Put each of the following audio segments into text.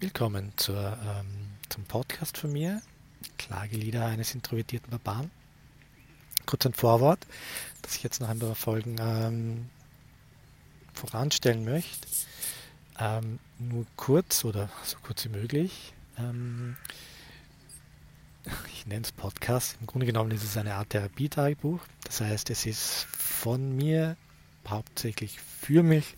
Willkommen zur, ähm, zum Podcast von mir, Klagelieder eines introvertierten Barbaren. Kurz ein Vorwort, das ich jetzt noch ein paar Folgen ähm, voranstellen möchte. Ähm, nur kurz oder so kurz wie möglich. Ähm, ich nenne es Podcast. Im Grunde genommen ist es eine Art Therapietagebuch. Das heißt, es ist von mir hauptsächlich für mich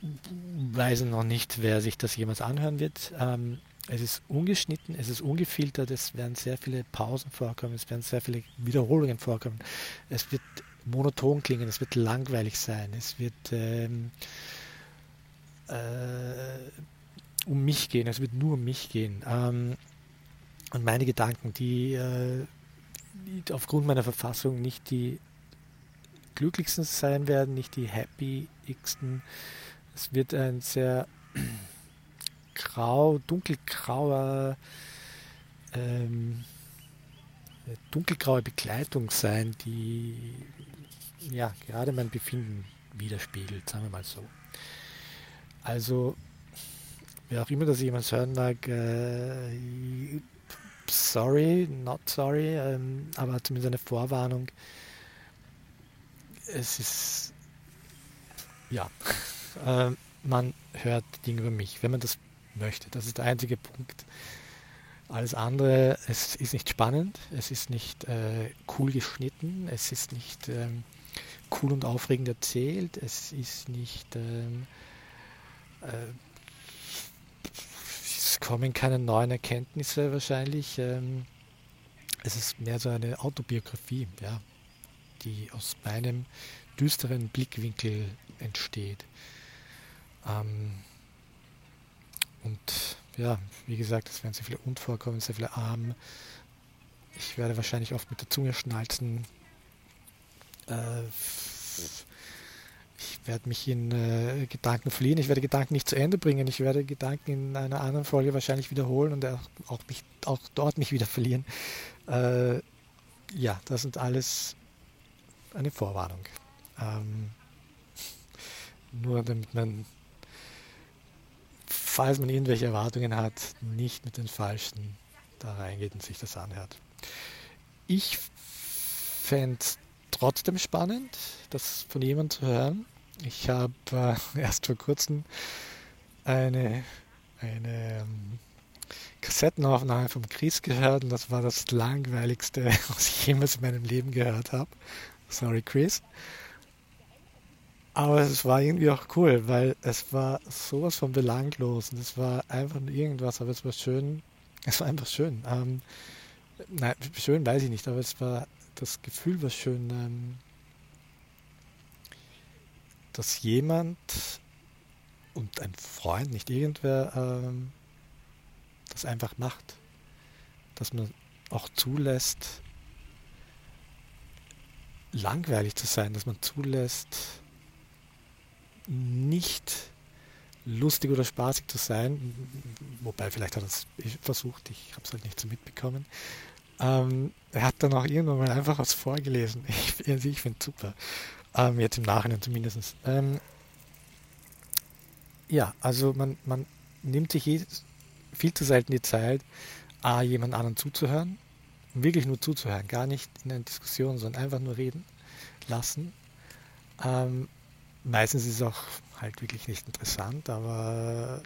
weiß noch nicht, wer sich das jemals anhören wird. Ähm, es ist ungeschnitten, es ist ungefiltert, es werden sehr viele Pausen vorkommen, es werden sehr viele Wiederholungen vorkommen. Es wird monoton klingen, es wird langweilig sein, es wird ähm, äh, um mich gehen, es wird nur um mich gehen. Ähm, und meine Gedanken, die, äh, die aufgrund meiner Verfassung nicht die glücklichsten sein werden, nicht die happyigsten, es wird ein sehr grau, dunkelgrauer, ähm, dunkelgraue Begleitung sein, die ja gerade mein Befinden widerspiegelt, sagen wir mal so. Also, wer auch immer das jemand hören mag, äh, sorry, not sorry, ähm, aber zumindest eine Vorwarnung. Es ist ja äh, man hört Dinge über mich, wenn man das möchte. Das ist der einzige Punkt. Alles andere, es ist nicht spannend, es ist nicht äh, cool geschnitten, es ist nicht ähm, cool und aufregend erzählt, es ist nicht, ähm, äh, es kommen keine neuen Erkenntnisse wahrscheinlich. Ähm, es ist mehr so eine Autobiografie, ja, die aus meinem düsteren Blickwinkel entsteht. Ähm, und ja, wie gesagt, es werden sehr viele Und vorkommen, sehr viele Armen. Ich werde wahrscheinlich oft mit der Zunge schnalzen. Äh, ich werde mich in äh, Gedanken verlieren. Ich werde Gedanken nicht zu Ende bringen. Ich werde Gedanken in einer anderen Folge wahrscheinlich wiederholen und auch, auch, mich, auch dort mich wieder verlieren. Äh, ja, das sind alles eine Vorwarnung. Ähm, nur damit man falls man irgendwelche Erwartungen hat, nicht mit den falschen da reingeht und sich das anhört. Ich fände es trotzdem spannend, das von jemandem zu hören. Ich habe äh, erst vor kurzem eine, eine ähm, Kassettenaufnahme vom Chris gehört und das war das langweiligste, was ich jemals in meinem Leben gehört habe. Sorry, Chris. Aber es war irgendwie auch cool, weil es war sowas von belanglos und es war einfach nur irgendwas, aber es war schön. Es war einfach schön. Ähm, nein, schön weiß ich nicht, aber es war, das Gefühl war schön, ähm, dass jemand und ein Freund, nicht irgendwer, ähm, das einfach macht. Dass man auch zulässt, langweilig zu sein, dass man zulässt, nicht lustig oder spaßig zu sein, wobei vielleicht hat er es versucht, ich habe es halt nicht so mitbekommen. Ähm, er hat dann auch irgendwann mal einfach was vorgelesen. Ich, ich finde es super. Ähm, jetzt im Nachhinein zumindest. Ähm, ja, also man, man nimmt sich viel zu selten die Zeit, A, jemand anderen zuzuhören, wirklich nur zuzuhören, gar nicht in einer Diskussion, sondern einfach nur reden lassen. Ähm, meistens ist es auch halt wirklich nicht interessant, aber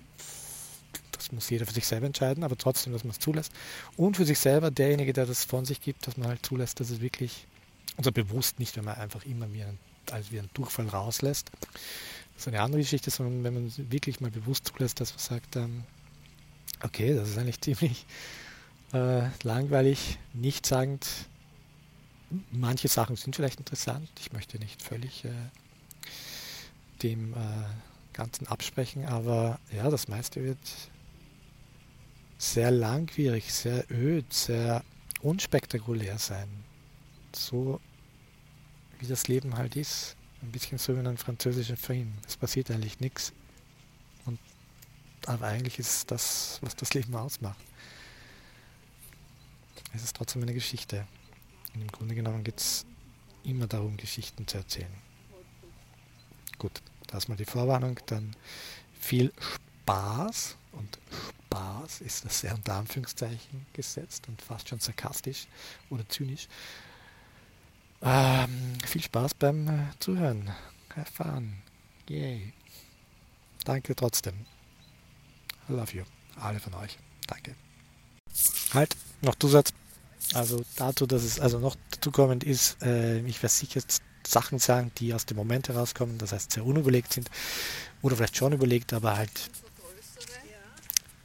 das muss jeder für sich selber entscheiden, aber trotzdem, dass man es zulässt. Und für sich selber, derjenige, der das von sich gibt, dass man halt zulässt, dass es wirklich, also bewusst nicht, wenn man einfach immer wie einen, also wie einen Durchfall rauslässt. Das ist eine andere Geschichte, sondern wenn man wirklich mal bewusst zulässt, dass man sagt, ähm, okay, das ist eigentlich ziemlich äh, langweilig, nichtssagend. Manche Sachen sind vielleicht interessant. Ich möchte nicht völlig äh, dem äh, Ganzen absprechen, aber ja, das meiste wird sehr langwierig, sehr öd, sehr unspektakulär sein. So wie das Leben halt ist. Ein bisschen so wie in einem französischen Film. Es passiert eigentlich nichts. Aber eigentlich ist das, was das Leben ausmacht. Es ist trotzdem eine Geschichte. Und im Grunde genommen geht es immer darum, Geschichten zu erzählen. Gut. Das mal die Vorwarnung. Dann viel Spaß und Spaß ist das sehr unter Anführungszeichen gesetzt und fast schon sarkastisch oder zynisch. Ähm, viel Spaß beim äh, Zuhören. Have fun. Yay. Danke trotzdem. I love you. Alle von euch. Danke. Halt, noch Zusatz. Also dazu, dass es also noch dazu kommend ist, äh, ich werde sicher Sachen sagen, die aus dem Moment herauskommen, das heißt sehr unüberlegt sind oder vielleicht schon überlegt, aber halt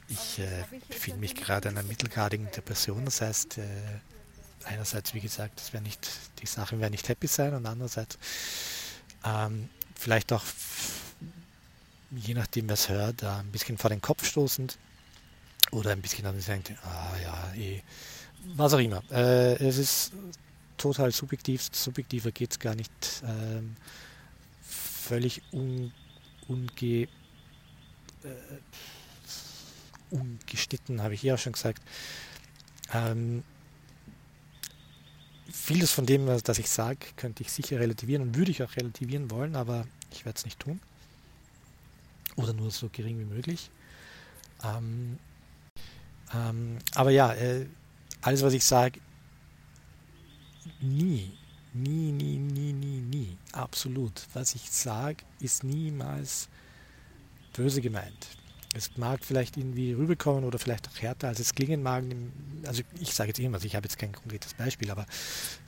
ich äh, befinde mich gerade in einer mittelgradigen Depression, das heißt äh, einerseits, wie gesagt, das nicht, die Sachen werden nicht happy sein und andererseits ähm, vielleicht auch, je nachdem wer es hört, äh, ein bisschen vor den Kopf stoßend oder ein bisschen dann denkt, ah ja, eh, was auch immer. Äh, es ist total subjektiv, subjektiver geht es gar nicht. Ähm, völlig un, unge, äh, ungeschnitten, habe ich ja auch schon gesagt. Ähm, vieles von dem, was ich sage, könnte ich sicher relativieren und würde ich auch relativieren wollen, aber ich werde es nicht tun. Oder nur so gering wie möglich. Ähm, ähm, aber ja, äh, alles, was ich sage, nie, nie, nie, nie, nie, nie, absolut. Was ich sage, ist niemals böse gemeint. Es mag vielleicht irgendwie rüberkommen oder vielleicht auch härter, als es klingen mag. Also ich sage jetzt irgendwas, ich habe jetzt kein konkretes Beispiel, aber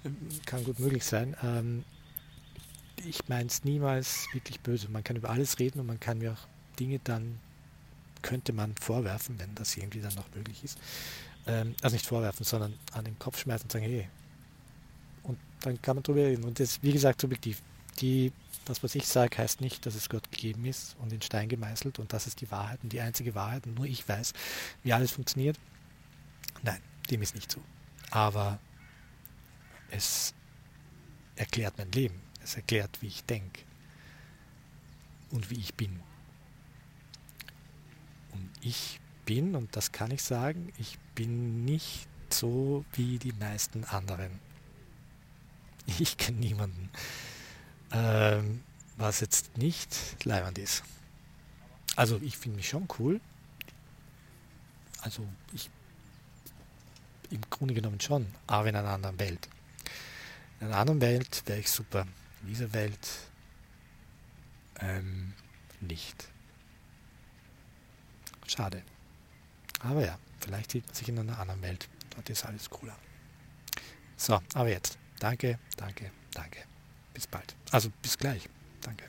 ähm, kann gut möglich sein. Ähm, ich meine es niemals wirklich böse. Man kann über alles reden und man kann mir auch Dinge dann, könnte man vorwerfen, wenn das irgendwie dann noch möglich ist. Ähm, also nicht vorwerfen, sondern an den Kopf schmeißen und sagen, hey. Und dann kann man drüber reden. Und das ist, wie gesagt, subjektiv. Die das, was ich sage, heißt nicht, dass es Gott gegeben ist und in Stein gemeißelt und das ist die Wahrheit und die einzige Wahrheit und nur ich weiß, wie alles funktioniert. Nein, dem ist nicht so. Aber es erklärt mein Leben. Es erklärt, wie ich denke und wie ich bin. Und ich bin, und das kann ich sagen, ich bin nicht so wie die meisten anderen. Ich kenne niemanden, ähm, was jetzt nicht leibend ist. Also ich finde mich schon cool. Also ich im Grunde genommen schon, aber in einer anderen Welt. In einer anderen Welt wäre ich super. In dieser Welt ähm, nicht. Schade. Aber ja, vielleicht sieht man sich in einer anderen Welt. Dort ist alles cooler. So, aber jetzt. Danke, danke, danke. Bis bald. Also bis gleich. Danke.